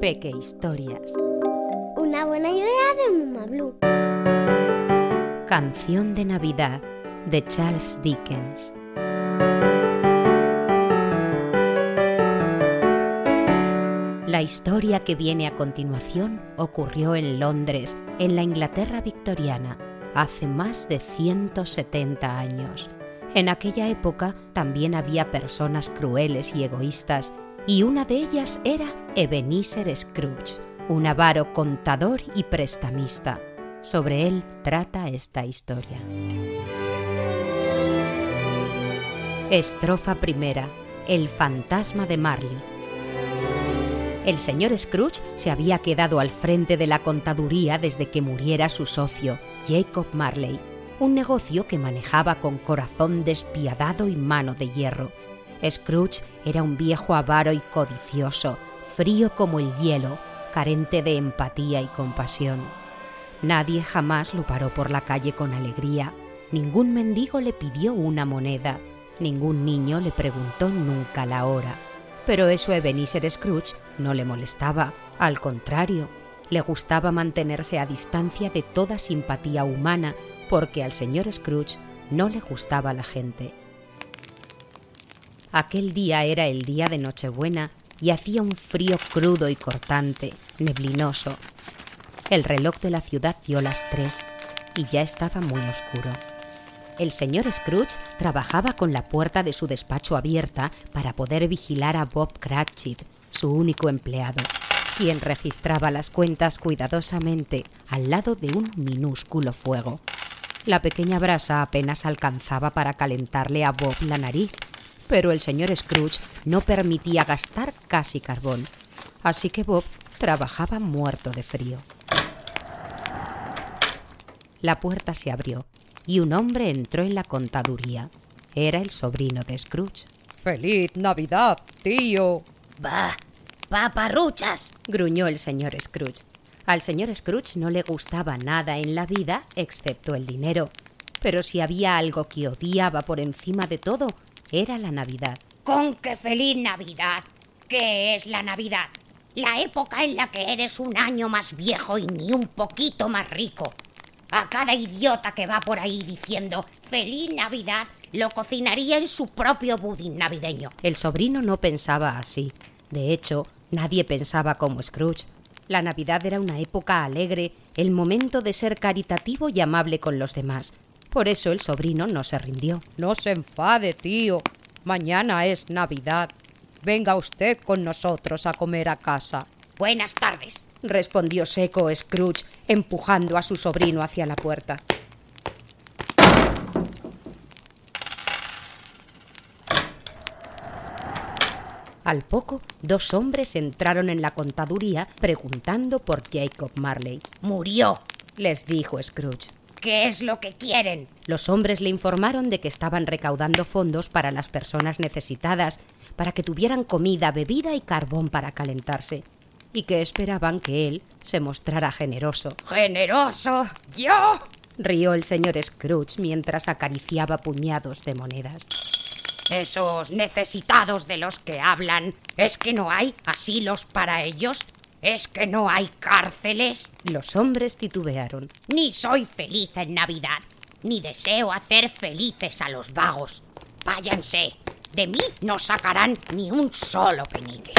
Peque Historias. Una buena idea de Mama Blue. Canción de Navidad de Charles Dickens. La historia que viene a continuación ocurrió en Londres, en la Inglaterra victoriana, hace más de 170 años. En aquella época también había personas crueles y egoístas, y una de ellas era Ebenezer Scrooge, un avaro contador y prestamista. Sobre él trata esta historia. Estrofa primera. El fantasma de Marley. El señor Scrooge se había quedado al frente de la contaduría desde que muriera su socio, Jacob Marley, un negocio que manejaba con corazón despiadado y mano de hierro. Scrooge era un viejo avaro y codicioso, frío como el hielo, carente de empatía y compasión. Nadie jamás lo paró por la calle con alegría, ningún mendigo le pidió una moneda, ningún niño le preguntó nunca la hora. Pero eso a Ebenezer Scrooge no le molestaba, al contrario, le gustaba mantenerse a distancia de toda simpatía humana porque al señor Scrooge no le gustaba la gente. Aquel día era el día de Nochebuena y hacía un frío crudo y cortante, neblinoso. El reloj de la ciudad dio las tres y ya estaba muy oscuro. El señor Scrooge trabajaba con la puerta de su despacho abierta para poder vigilar a Bob Cratchit, su único empleado, quien registraba las cuentas cuidadosamente al lado de un minúsculo fuego. La pequeña brasa apenas alcanzaba para calentarle a Bob la nariz, pero el señor Scrooge no permitía gastar casi carbón, así que Bob trabajaba muerto de frío. La puerta se abrió y un hombre entró en la contaduría. Era el sobrino de Scrooge. ¡Feliz Navidad, tío! ¡Bah! ¡Paparruchas! gruñó el señor Scrooge. Al señor Scrooge no le gustaba nada en la vida excepto el dinero. Pero si había algo que odiaba por encima de todo, era la Navidad. ¡Con qué feliz Navidad! ¿Qué es la Navidad? La época en la que eres un año más viejo y ni un poquito más rico. A cada idiota que va por ahí diciendo ¡Feliz Navidad! lo cocinaría en su propio budín navideño. El sobrino no pensaba así. De hecho, nadie pensaba como Scrooge. La Navidad era una época alegre, el momento de ser caritativo y amable con los demás. Por eso el sobrino no se rindió. No se enfade, tío. Mañana es Navidad. Venga usted con nosotros a comer a casa. Buenas tardes, respondió seco Scrooge, empujando a su sobrino hacia la puerta. Al poco, dos hombres entraron en la contaduría preguntando por Jacob Marley. Murió, les dijo Scrooge. ¿Qué es lo que quieren? Los hombres le informaron de que estaban recaudando fondos para las personas necesitadas, para que tuvieran comida, bebida y carbón para calentarse, y que esperaban que él se mostrara generoso. ¿Generoso? ¿Yo? rió el señor Scrooge mientras acariciaba puñados de monedas. Esos necesitados de los que hablan, ¿es que no hay asilos para ellos? ¿Es que no hay cárceles? Los hombres titubearon. Ni soy feliz en Navidad, ni deseo hacer felices a los vagos. Váyanse. De mí no sacarán ni un solo penique.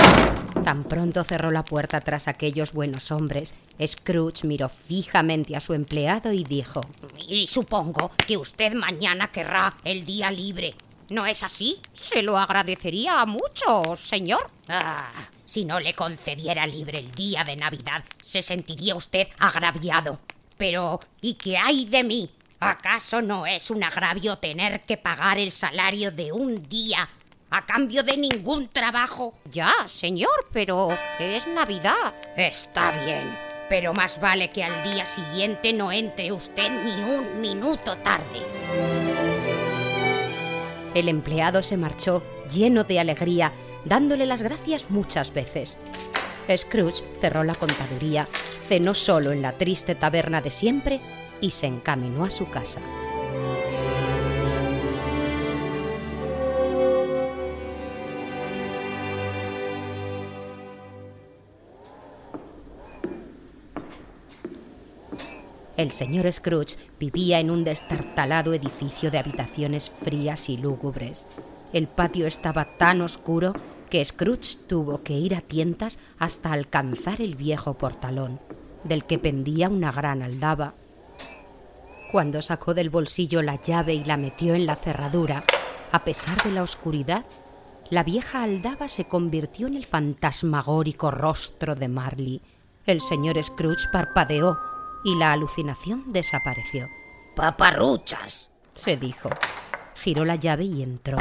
Tan pronto cerró la puerta tras aquellos buenos hombres, Scrooge miró fijamente a su empleado y dijo Y supongo que usted mañana querrá el día libre. ¿No es así? Se lo agradecería mucho, señor. Ah, si no le concediera libre el día de Navidad, se sentiría usted agraviado. Pero, ¿y qué hay de mí? ¿Acaso no es un agravio tener que pagar el salario de un día a cambio de ningún trabajo? Ya, señor, pero es Navidad. Está bien, pero más vale que al día siguiente no entre usted ni un minuto tarde. El empleado se marchó lleno de alegría, dándole las gracias muchas veces. Scrooge cerró la contaduría, cenó solo en la triste taberna de siempre y se encaminó a su casa. El señor Scrooge vivía en un destartalado edificio de habitaciones frías y lúgubres. El patio estaba tan oscuro que Scrooge tuvo que ir a tientas hasta alcanzar el viejo portalón, del que pendía una gran aldaba. Cuando sacó del bolsillo la llave y la metió en la cerradura, a pesar de la oscuridad, la vieja aldaba se convirtió en el fantasmagórico rostro de Marley. El señor Scrooge parpadeó y la alucinación desapareció. Paparruchas, se dijo. Giró la llave y entró.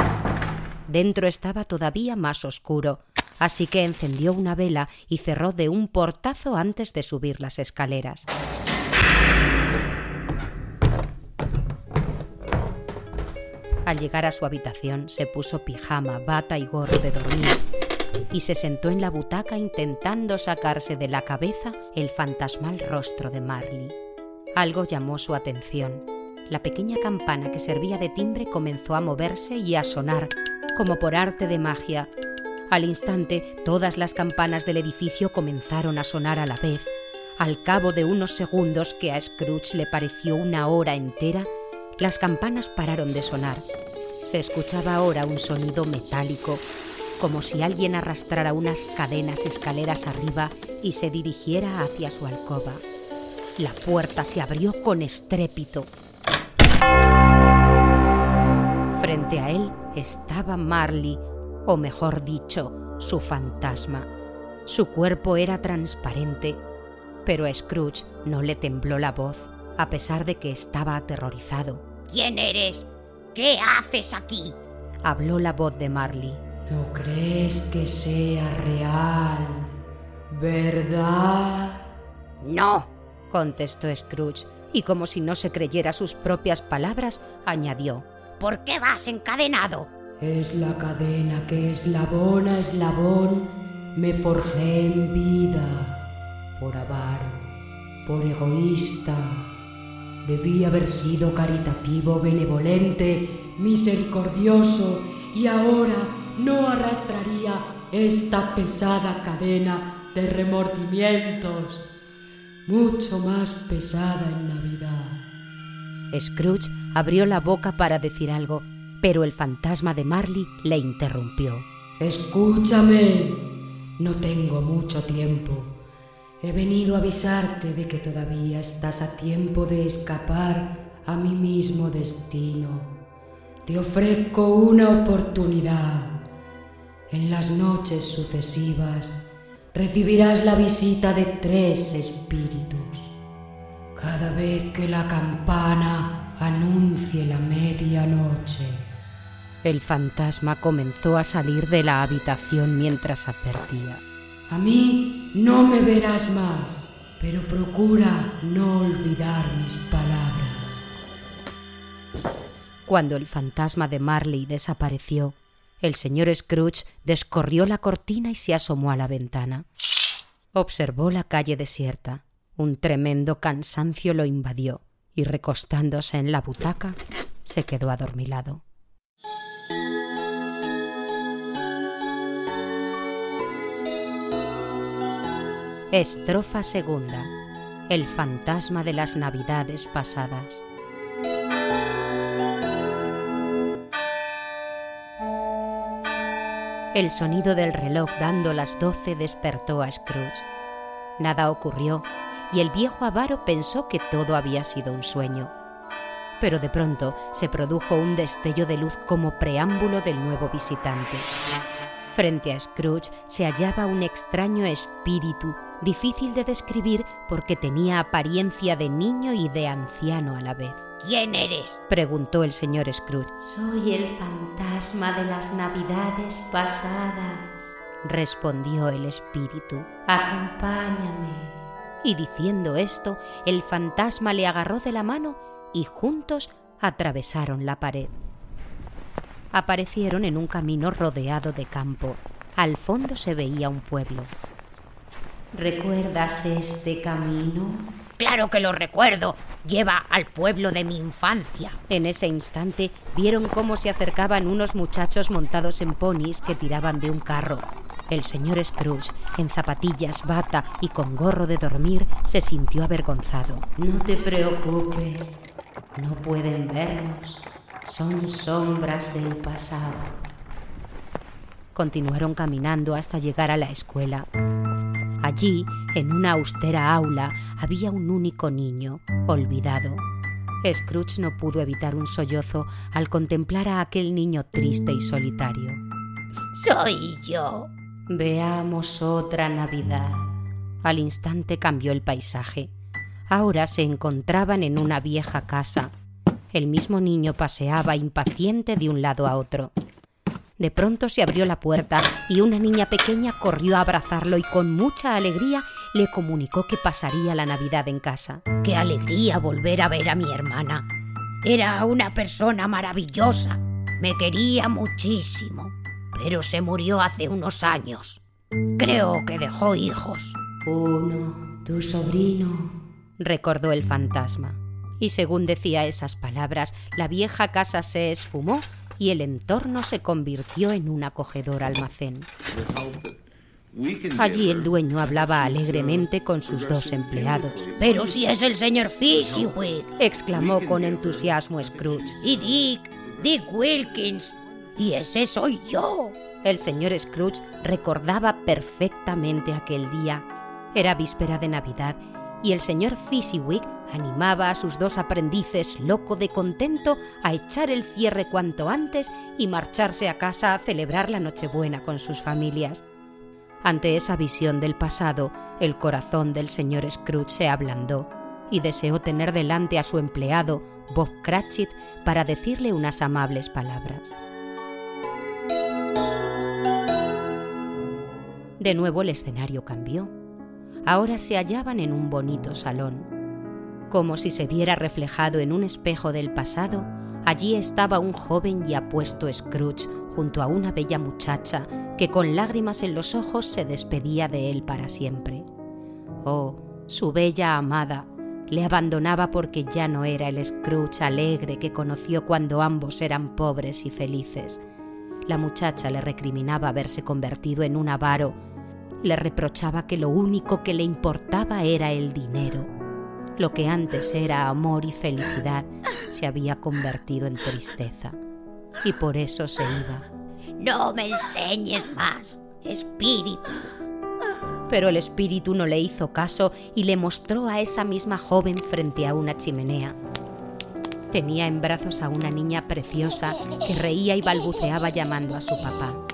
Dentro estaba todavía más oscuro, así que encendió una vela y cerró de un portazo antes de subir las escaleras. Al llegar a su habitación se puso pijama, bata y gorro de dormir y se sentó en la butaca intentando sacarse de la cabeza el fantasmal rostro de Marley. Algo llamó su atención. La pequeña campana que servía de timbre comenzó a moverse y a sonar, como por arte de magia. Al instante, todas las campanas del edificio comenzaron a sonar a la vez. Al cabo de unos segundos que a Scrooge le pareció una hora entera, las campanas pararon de sonar. Se escuchaba ahora un sonido metálico, como si alguien arrastrara unas cadenas escaleras arriba y se dirigiera hacia su alcoba. La puerta se abrió con estrépito. Frente a él estaba Marley, o mejor dicho, su fantasma. Su cuerpo era transparente, pero a Scrooge no le tembló la voz, a pesar de que estaba aterrorizado. ¿Quién eres? ¿Qué haces aquí? Habló la voz de Marley. ¿No crees que sea real? ¿Verdad? No, contestó Scrooge, y como si no se creyera sus propias palabras, añadió. ¿Por qué vas encadenado? Es la cadena que eslabón a eslabón me forjé en vida. Por avaro, por egoísta. Debí haber sido caritativo, benevolente, misericordioso y ahora no arrastraría esta pesada cadena de remordimientos, mucho más pesada en Navidad. Scrooge abrió la boca para decir algo, pero el fantasma de Marley le interrumpió. Escúchame, no tengo mucho tiempo. He venido a avisarte de que todavía estás a tiempo de escapar a mi mismo destino. Te ofrezco una oportunidad. En las noches sucesivas recibirás la visita de tres espíritus. Cada vez que la campana anuncie la medianoche. El fantasma comenzó a salir de la habitación mientras advertía. A mí no me verás más, pero procura no olvidar mis palabras. Cuando el fantasma de Marley desapareció, el señor Scrooge descorrió la cortina y se asomó a la ventana. Observó la calle desierta. Un tremendo cansancio lo invadió y recostándose en la butaca se quedó adormilado. Estrofa segunda. El fantasma de las navidades pasadas. El sonido del reloj dando las doce despertó a Scrooge. Nada ocurrió y el viejo avaro pensó que todo había sido un sueño. Pero de pronto se produjo un destello de luz como preámbulo del nuevo visitante. Frente a Scrooge se hallaba un extraño espíritu, difícil de describir porque tenía apariencia de niño y de anciano a la vez. ¿Quién eres? preguntó el señor Scrooge. Soy el fantasma de las navidades pasadas, respondió el espíritu. Acompáñame. Y diciendo esto, el fantasma le agarró de la mano y juntos atravesaron la pared. Aparecieron en un camino rodeado de campo. Al fondo se veía un pueblo. ¿Recuerdas este camino? Claro que lo recuerdo. Lleva al pueblo de mi infancia. En ese instante vieron cómo se acercaban unos muchachos montados en ponis que tiraban de un carro. El señor Scrooge, en zapatillas, bata y con gorro de dormir, se sintió avergonzado. No te preocupes, no pueden vernos, son sombras del pasado. Continuaron caminando hasta llegar a la escuela. Allí, en una austera aula, había un único niño, olvidado. Scrooge no pudo evitar un sollozo al contemplar a aquel niño triste y solitario. Soy yo. Veamos otra Navidad. Al instante cambió el paisaje. Ahora se encontraban en una vieja casa. El mismo niño paseaba impaciente de un lado a otro. De pronto se abrió la puerta y una niña pequeña corrió a abrazarlo y con mucha alegría le comunicó que pasaría la Navidad en casa. ¡Qué alegría volver a ver a mi hermana! Era una persona maravillosa. Me quería muchísimo, pero se murió hace unos años. Creo que dejó hijos. Uno, tu sobrino, recordó el fantasma. Y según decía esas palabras, la vieja casa se esfumó y el entorno se convirtió en un acogedor almacén. Allí el dueño hablaba alegremente con sus dos empleados. Pero si es el señor Fishwick, exclamó con entusiasmo Scrooge. Y Dick, Dick Wilkins, y ese soy yo. El señor Scrooge recordaba perfectamente aquel día. Era víspera de Navidad y el señor Fezziwig animaba a sus dos aprendices, loco de contento, a echar el cierre cuanto antes y marcharse a casa a celebrar la Nochebuena con sus familias. Ante esa visión del pasado, el corazón del señor Scrooge se ablandó y deseó tener delante a su empleado, Bob Cratchit, para decirle unas amables palabras. De nuevo el escenario cambió. Ahora se hallaban en un bonito salón. Como si se viera reflejado en un espejo del pasado, allí estaba un joven y apuesto Scrooge junto a una bella muchacha que con lágrimas en los ojos se despedía de él para siempre. Oh, su bella amada le abandonaba porque ya no era el Scrooge alegre que conoció cuando ambos eran pobres y felices. La muchacha le recriminaba haberse convertido en un avaro, le reprochaba que lo único que le importaba era el dinero lo que antes era amor y felicidad se había convertido en tristeza. Y por eso se iba. No me enseñes más, espíritu. Pero el espíritu no le hizo caso y le mostró a esa misma joven frente a una chimenea. Tenía en brazos a una niña preciosa que reía y balbuceaba llamando a su papá.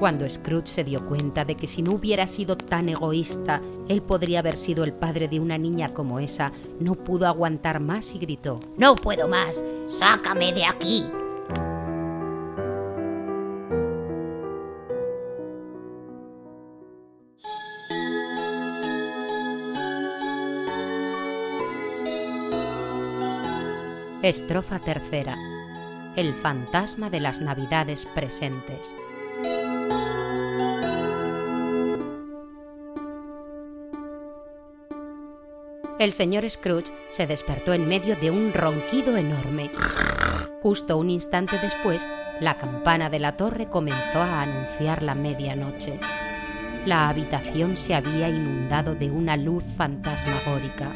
Cuando Scrooge se dio cuenta de que si no hubiera sido tan egoísta, él podría haber sido el padre de una niña como esa, no pudo aguantar más y gritó, No puedo más, sácame de aquí. Estrofa tercera. El fantasma de las navidades presentes. El señor Scrooge se despertó en medio de un ronquido enorme. Justo un instante después, la campana de la torre comenzó a anunciar la medianoche. La habitación se había inundado de una luz fantasmagórica.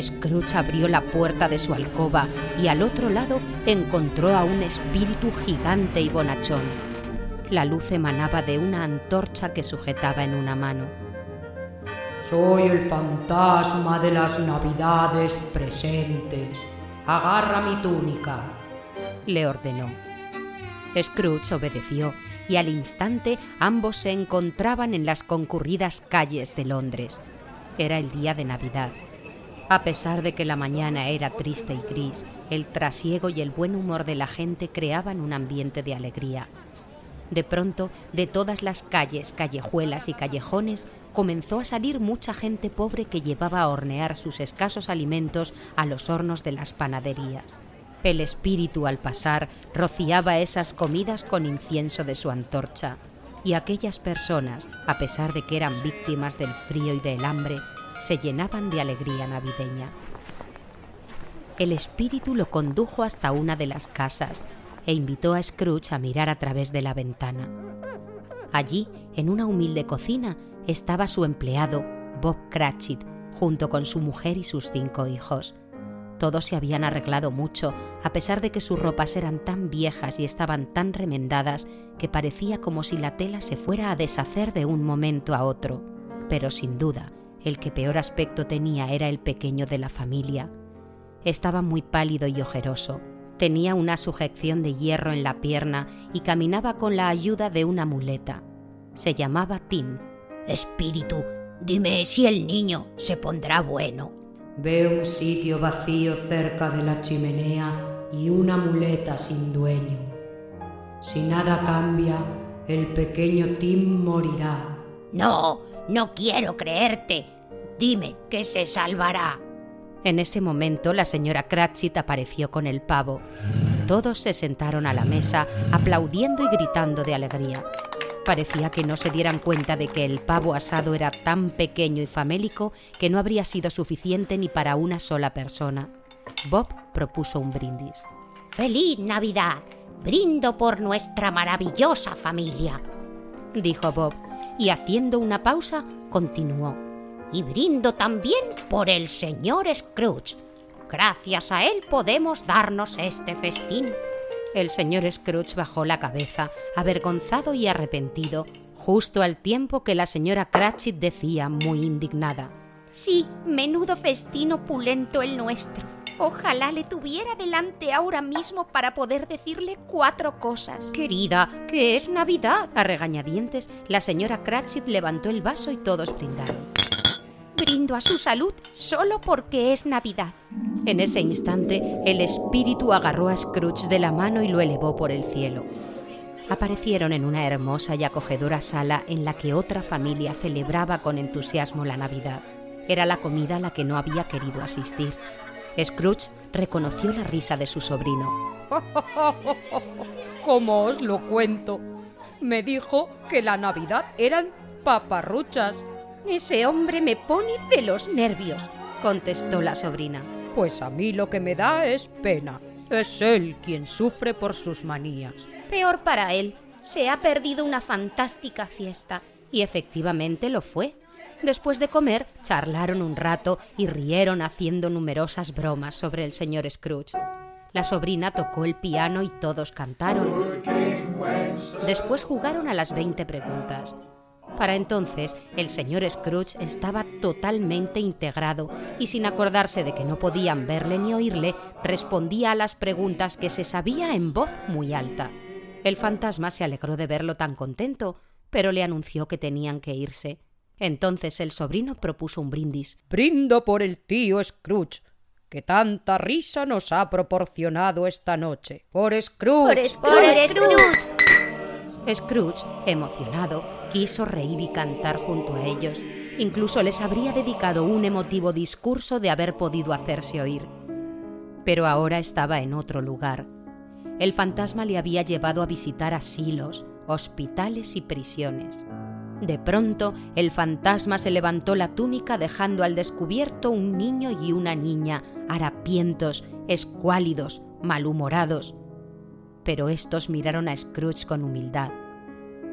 Scrooge abrió la puerta de su alcoba y al otro lado encontró a un espíritu gigante y bonachón. La luz emanaba de una antorcha que sujetaba en una mano. Soy el fantasma de las navidades presentes. Agarra mi túnica, le ordenó. Scrooge obedeció y al instante ambos se encontraban en las concurridas calles de Londres. Era el día de Navidad. A pesar de que la mañana era triste y gris, el trasiego y el buen humor de la gente creaban un ambiente de alegría. De pronto, de todas las calles, callejuelas y callejones, comenzó a salir mucha gente pobre que llevaba a hornear sus escasos alimentos a los hornos de las panaderías. El espíritu al pasar rociaba esas comidas con incienso de su antorcha, y aquellas personas, a pesar de que eran víctimas del frío y del hambre, se llenaban de alegría navideña. El espíritu lo condujo hasta una de las casas, e invitó a Scrooge a mirar a través de la ventana. Allí, en una humilde cocina, estaba su empleado, Bob Cratchit, junto con su mujer y sus cinco hijos. Todos se habían arreglado mucho, a pesar de que sus ropas eran tan viejas y estaban tan remendadas que parecía como si la tela se fuera a deshacer de un momento a otro. Pero sin duda, el que peor aspecto tenía era el pequeño de la familia. Estaba muy pálido y ojeroso. Tenía una sujeción de hierro en la pierna y caminaba con la ayuda de una muleta. Se llamaba Tim. Espíritu, dime si el niño se pondrá bueno. Veo un sitio vacío cerca de la chimenea y una muleta sin dueño. Si nada cambia, el pequeño Tim morirá. No, no quiero creerte. Dime que se salvará. En ese momento la señora Cratchit apareció con el pavo. Todos se sentaron a la mesa, aplaudiendo y gritando de alegría. Parecía que no se dieran cuenta de que el pavo asado era tan pequeño y famélico que no habría sido suficiente ni para una sola persona. Bob propuso un brindis. ¡Feliz Navidad! Brindo por nuestra maravillosa familia, dijo Bob, y haciendo una pausa, continuó y brindo también por el señor Scrooge. Gracias a él podemos darnos este festín. El señor Scrooge bajó la cabeza, avergonzado y arrepentido, justo al tiempo que la señora Cratchit decía, muy indignada. Sí, menudo festín opulento el nuestro. Ojalá le tuviera delante ahora mismo para poder decirle cuatro cosas. Querida, que es Navidad. A regañadientes, la señora Cratchit levantó el vaso y todos brindaron brindo a su salud solo porque es Navidad. En ese instante, el espíritu agarró a Scrooge de la mano y lo elevó por el cielo. Aparecieron en una hermosa y acogedora sala en la que otra familia celebraba con entusiasmo la Navidad. Era la comida a la que no había querido asistir. Scrooge reconoció la risa de su sobrino. ¿Cómo os lo cuento? Me dijo que la Navidad eran paparruchas ese hombre me pone de los nervios, contestó la sobrina. Pues a mí lo que me da es pena. Es él quien sufre por sus manías. Peor para él. Se ha perdido una fantástica fiesta. Y efectivamente lo fue. Después de comer, charlaron un rato y rieron haciendo numerosas bromas sobre el señor Scrooge. La sobrina tocó el piano y todos cantaron. Después jugaron a las 20 preguntas. Para entonces, el señor Scrooge estaba totalmente integrado y sin acordarse de que no podían verle ni oírle, respondía a las preguntas que se sabía en voz muy alta. El fantasma se alegró de verlo tan contento, pero le anunció que tenían que irse. Entonces el sobrino propuso un brindis. Brindo por el tío Scrooge, que tanta risa nos ha proporcionado esta noche. Por Scrooge. Por, Scrooge. Scrooge, emocionado, quiso reír y cantar junto a ellos. Incluso les habría dedicado un emotivo discurso de haber podido hacerse oír. Pero ahora estaba en otro lugar. El fantasma le había llevado a visitar asilos, hospitales y prisiones. De pronto, el fantasma se levantó la túnica dejando al descubierto un niño y una niña, harapientos, escuálidos, malhumorados, pero estos miraron a Scrooge con humildad.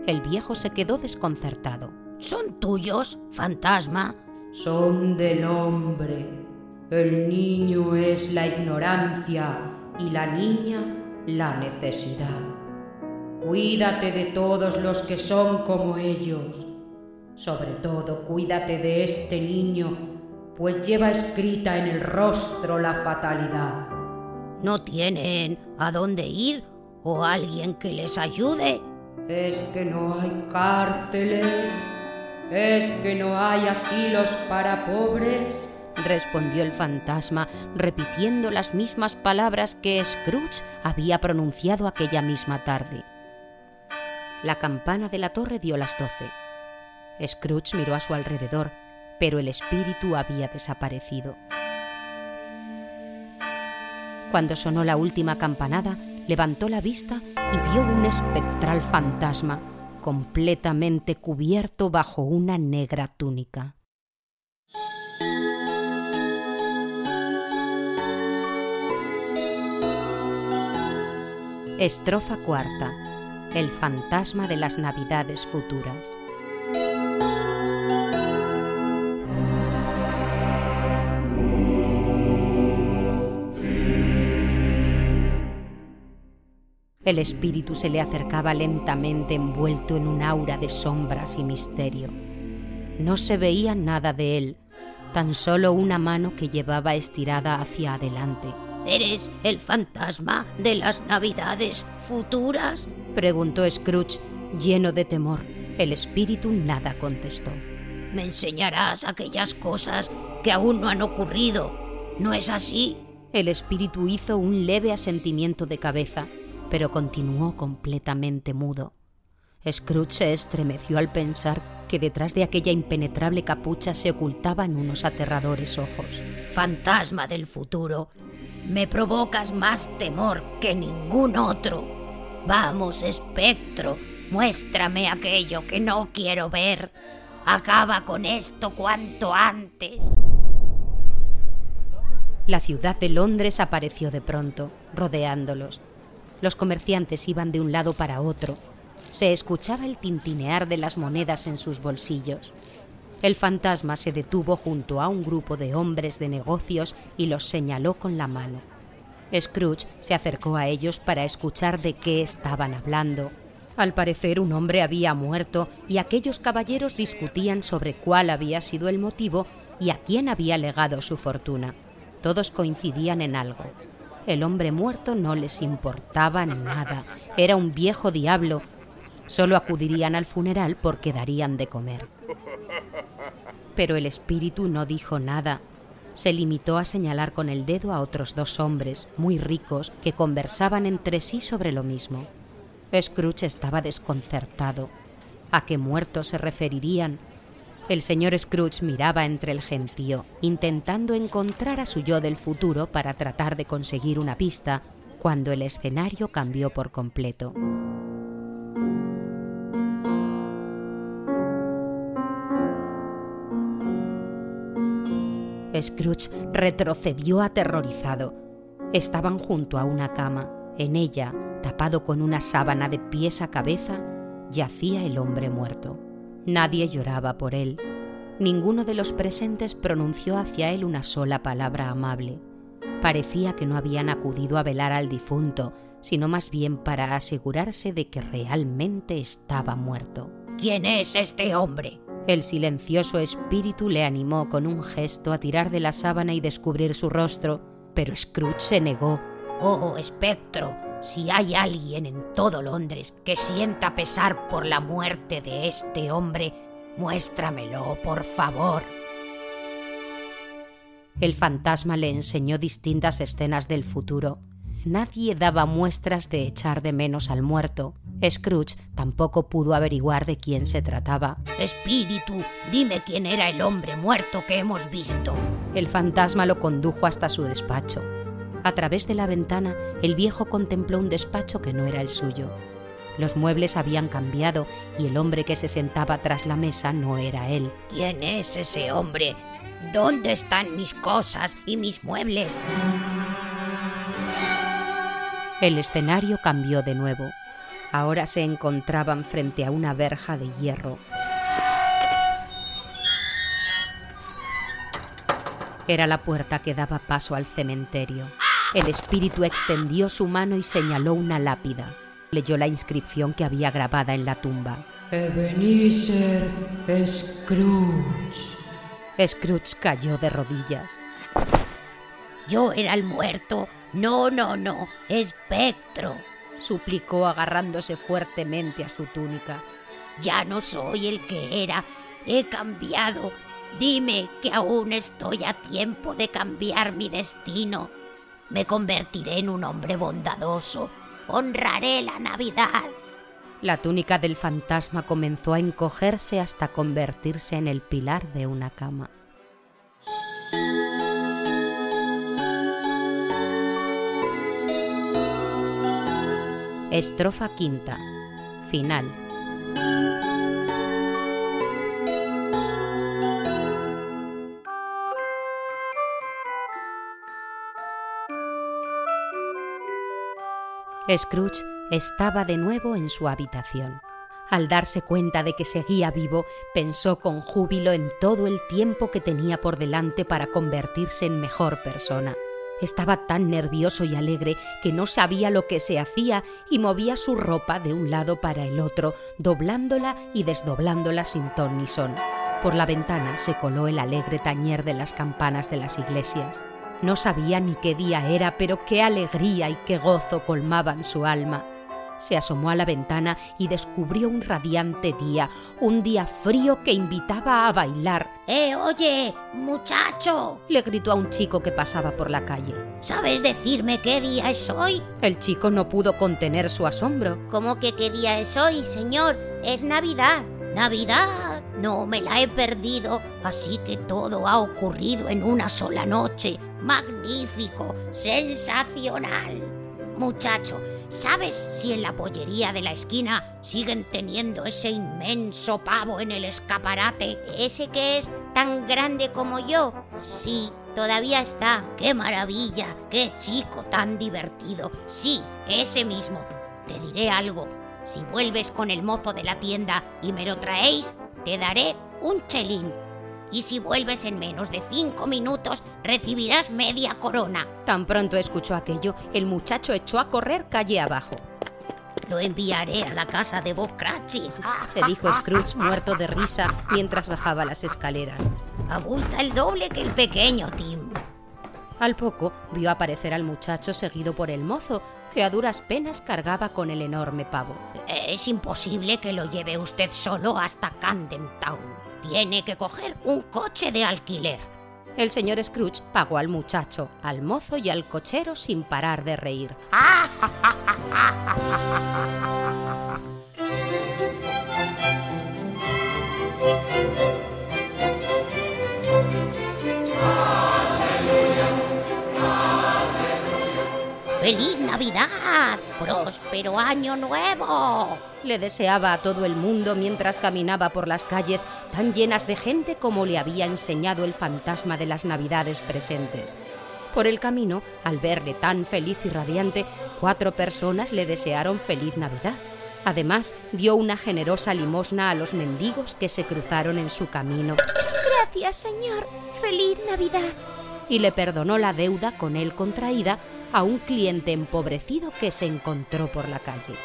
El viejo se quedó desconcertado. ¿Son tuyos, fantasma? Son del hombre. El niño es la ignorancia y la niña la necesidad. Cuídate de todos los que son como ellos. Sobre todo, cuídate de este niño, pues lleva escrita en el rostro la fatalidad. ¿No tienen a dónde ir o alguien que les ayude? Es que no hay cárceles, es que no hay asilos para pobres, respondió el fantasma, repitiendo las mismas palabras que Scrooge había pronunciado aquella misma tarde. La campana de la torre dio las doce. Scrooge miró a su alrededor, pero el espíritu había desaparecido. Cuando sonó la última campanada, levantó la vista y vio un espectral fantasma completamente cubierto bajo una negra túnica. Estrofa cuarta. El fantasma de las Navidades futuras. El espíritu se le acercaba lentamente envuelto en un aura de sombras y misterio. No se veía nada de él, tan solo una mano que llevaba estirada hacia adelante. ¿Eres el fantasma de las navidades futuras? preguntó Scrooge, lleno de temor. El espíritu nada contestó. Me enseñarás aquellas cosas que aún no han ocurrido. ¿No es así? El espíritu hizo un leve asentimiento de cabeza pero continuó completamente mudo. Scrooge se estremeció al pensar que detrás de aquella impenetrable capucha se ocultaban unos aterradores ojos. Fantasma del futuro, me provocas más temor que ningún otro. Vamos, espectro, muéstrame aquello que no quiero ver. Acaba con esto cuanto antes. La ciudad de Londres apareció de pronto, rodeándolos. Los comerciantes iban de un lado para otro. Se escuchaba el tintinear de las monedas en sus bolsillos. El fantasma se detuvo junto a un grupo de hombres de negocios y los señaló con la mano. Scrooge se acercó a ellos para escuchar de qué estaban hablando. Al parecer un hombre había muerto y aquellos caballeros discutían sobre cuál había sido el motivo y a quién había legado su fortuna. Todos coincidían en algo. El hombre muerto no les importaba nada. Era un viejo diablo. Solo acudirían al funeral porque darían de comer. Pero el espíritu no dijo nada. Se limitó a señalar con el dedo a otros dos hombres, muy ricos, que conversaban entre sí sobre lo mismo. Scrooge estaba desconcertado. ¿A qué muertos se referirían? El señor Scrooge miraba entre el gentío, intentando encontrar a su yo del futuro para tratar de conseguir una pista, cuando el escenario cambió por completo. Scrooge retrocedió aterrorizado. Estaban junto a una cama. En ella, tapado con una sábana de pies a cabeza, yacía el hombre muerto. Nadie lloraba por él. Ninguno de los presentes pronunció hacia él una sola palabra amable. Parecía que no habían acudido a velar al difunto, sino más bien para asegurarse de que realmente estaba muerto. ¿Quién es este hombre? El silencioso espíritu le animó con un gesto a tirar de la sábana y descubrir su rostro, pero Scrooge se negó. Oh, espectro, si hay alguien en todo Londres que sienta pesar por la muerte de este hombre, muéstramelo, por favor. El fantasma le enseñó distintas escenas del futuro. Nadie daba muestras de echar de menos al muerto. Scrooge tampoco pudo averiguar de quién se trataba. Espíritu, dime quién era el hombre muerto que hemos visto. El fantasma lo condujo hasta su despacho. A través de la ventana, el viejo contempló un despacho que no era el suyo. Los muebles habían cambiado y el hombre que se sentaba tras la mesa no era él. ¿Quién es ese hombre? ¿Dónde están mis cosas y mis muebles? El escenario cambió de nuevo. Ahora se encontraban frente a una verja de hierro. Era la puerta que daba paso al cementerio. El espíritu extendió su mano y señaló una lápida. Leyó la inscripción que había grabada en la tumba. Ebenezer Scrooge. Scrooge cayó de rodillas. Yo era el muerto. No, no, no. Espectro. suplicó agarrándose fuertemente a su túnica. Ya no soy el que era. He cambiado. Dime que aún estoy a tiempo de cambiar mi destino. Me convertiré en un hombre bondadoso. Honraré la Navidad. La túnica del fantasma comenzó a encogerse hasta convertirse en el pilar de una cama. Estrofa quinta. Final. Scrooge estaba de nuevo en su habitación. Al darse cuenta de que seguía vivo, pensó con júbilo en todo el tiempo que tenía por delante para convertirse en mejor persona. Estaba tan nervioso y alegre que no sabía lo que se hacía y movía su ropa de un lado para el otro, doblándola y desdoblándola sin ton ni son. Por la ventana se coló el alegre tañer de las campanas de las iglesias. No sabía ni qué día era, pero qué alegría y qué gozo colmaban su alma se asomó a la ventana y descubrió un radiante día, un día frío que invitaba a bailar. ¡Eh, oye, muchacho! le gritó a un chico que pasaba por la calle. ¿Sabes decirme qué día es hoy? El chico no pudo contener su asombro. ¿Cómo que qué día es hoy, señor? Es Navidad. ¿Navidad? No me la he perdido, así que todo ha ocurrido en una sola noche. Magnífico, sensacional. Muchacho, ¿Sabes si en la pollería de la esquina siguen teniendo ese inmenso pavo en el escaparate? ¿Ese que es tan grande como yo? Sí, todavía está. ¡Qué maravilla! ¡Qué chico tan divertido! Sí, ese mismo. Te diré algo. Si vuelves con el mozo de la tienda y me lo traéis, te daré un chelín y si vuelves en menos de cinco minutos recibirás media corona. Tan pronto escuchó aquello, el muchacho echó a correr calle abajo. Lo enviaré a la casa de Bob Cratchit, se dijo Scrooge muerto de risa mientras bajaba las escaleras. Abulta el doble que el pequeño Tim. Al poco vio aparecer al muchacho seguido por el mozo, que a duras penas cargaba con el enorme pavo. Es imposible que lo lleve usted solo hasta Camden Town. Tiene que coger un coche de alquiler. El señor Scrooge pagó al muchacho, al mozo y al cochero sin parar de reír. ¡Feliz Navidad! ¡Próspero Año Nuevo! Le deseaba a todo el mundo mientras caminaba por las calles tan llenas de gente como le había enseñado el fantasma de las Navidades presentes. Por el camino, al verle tan feliz y radiante, cuatro personas le desearon feliz Navidad. Además, dio una generosa limosna a los mendigos que se cruzaron en su camino. Gracias, señor. Feliz Navidad. Y le perdonó la deuda con él contraída a un cliente empobrecido que se encontró por la calle.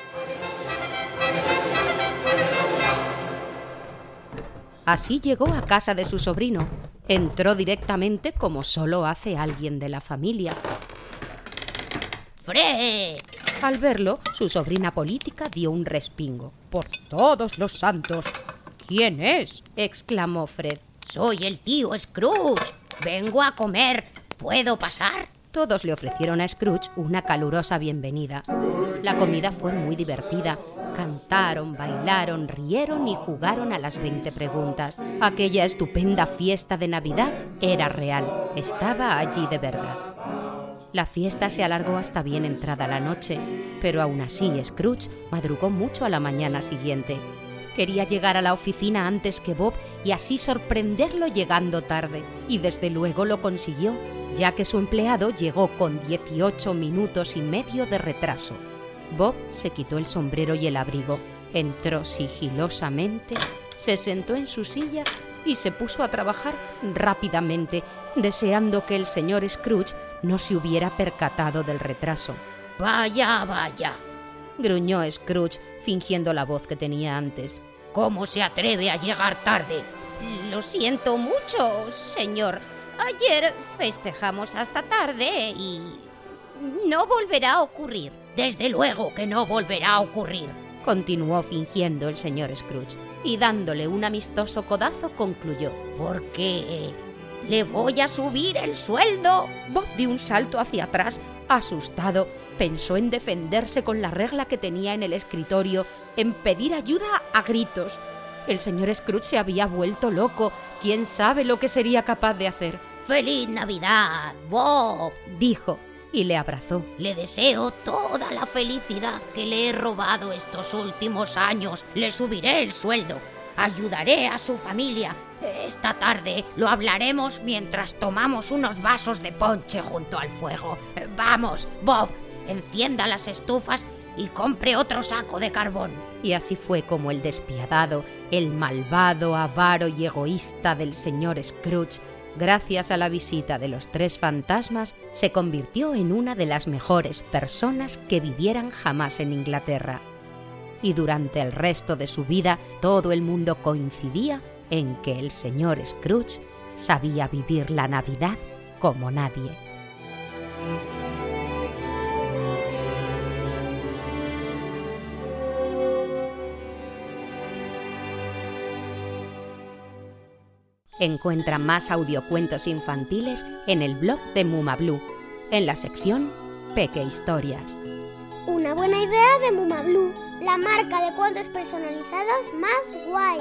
Así llegó a casa de su sobrino. Entró directamente como solo hace alguien de la familia. ¡Fred! Al verlo, su sobrina política dio un respingo. Por todos los santos. ¿Quién es? exclamó Fred. Soy el tío Scrooge. Vengo a comer. ¿Puedo pasar? Todos le ofrecieron a Scrooge una calurosa bienvenida. La comida fue muy divertida. Cantaron, bailaron, rieron y jugaron a las 20 preguntas. Aquella estupenda fiesta de Navidad era real. Estaba allí de verdad. La fiesta se alargó hasta bien entrada la noche, pero aún así Scrooge madrugó mucho a la mañana siguiente. Quería llegar a la oficina antes que Bob y así sorprenderlo llegando tarde, y desde luego lo consiguió ya que su empleado llegó con 18 minutos y medio de retraso. Bob se quitó el sombrero y el abrigo, entró sigilosamente, se sentó en su silla y se puso a trabajar rápidamente, deseando que el señor Scrooge no se hubiera percatado del retraso. Vaya, vaya, gruñó Scrooge, fingiendo la voz que tenía antes. ¿Cómo se atreve a llegar tarde? Lo siento mucho, señor, Ayer festejamos hasta tarde y no volverá a ocurrir. Desde luego que no volverá a ocurrir, continuó fingiendo el señor Scrooge, y dándole un amistoso codazo concluyó. Porque le voy a subir el sueldo. Bob dio un salto hacia atrás, asustado. Pensó en defenderse con la regla que tenía en el escritorio, en pedir ayuda a gritos. El señor Scrooge se había vuelto loco. ¿Quién sabe lo que sería capaz de hacer? ¡Feliz Navidad, Bob! dijo y le abrazó. Le deseo toda la felicidad que le he robado estos últimos años. Le subiré el sueldo. Ayudaré a su familia. Esta tarde lo hablaremos mientras tomamos unos vasos de ponche junto al fuego. Vamos, Bob, encienda las estufas y compre otro saco de carbón. Y así fue como el despiadado, el malvado, avaro y egoísta del señor Scrooge, gracias a la visita de los tres fantasmas, se convirtió en una de las mejores personas que vivieran jamás en Inglaterra. Y durante el resto de su vida todo el mundo coincidía en que el señor Scrooge sabía vivir la Navidad como nadie. Encuentra más audiocuentos infantiles en el blog de Mumablu, en la sección Peque Historias. Una buena idea de Mumablu, la marca de cuentos personalizados más guay.